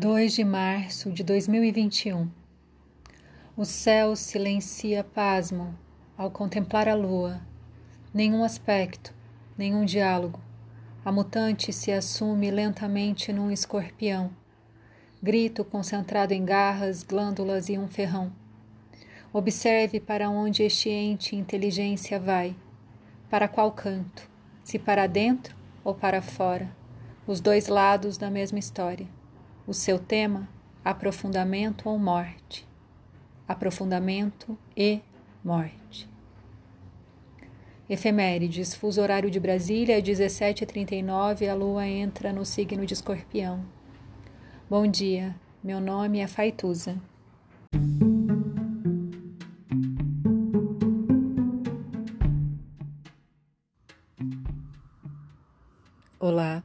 2 de março de 2021 O céu silencia pasmo ao contemplar a lua. Nenhum aspecto, nenhum diálogo. A mutante se assume lentamente num escorpião. Grito concentrado em garras, glândulas e um ferrão. Observe para onde este ente inteligência vai. Para qual canto? Se para dentro ou para fora? Os dois lados da mesma história. O seu tema: aprofundamento ou morte. Aprofundamento e morte. Efemérides, fuso horário de Brasília, 17h39, a lua entra no signo de escorpião. Bom dia, meu nome é Faituza. Olá,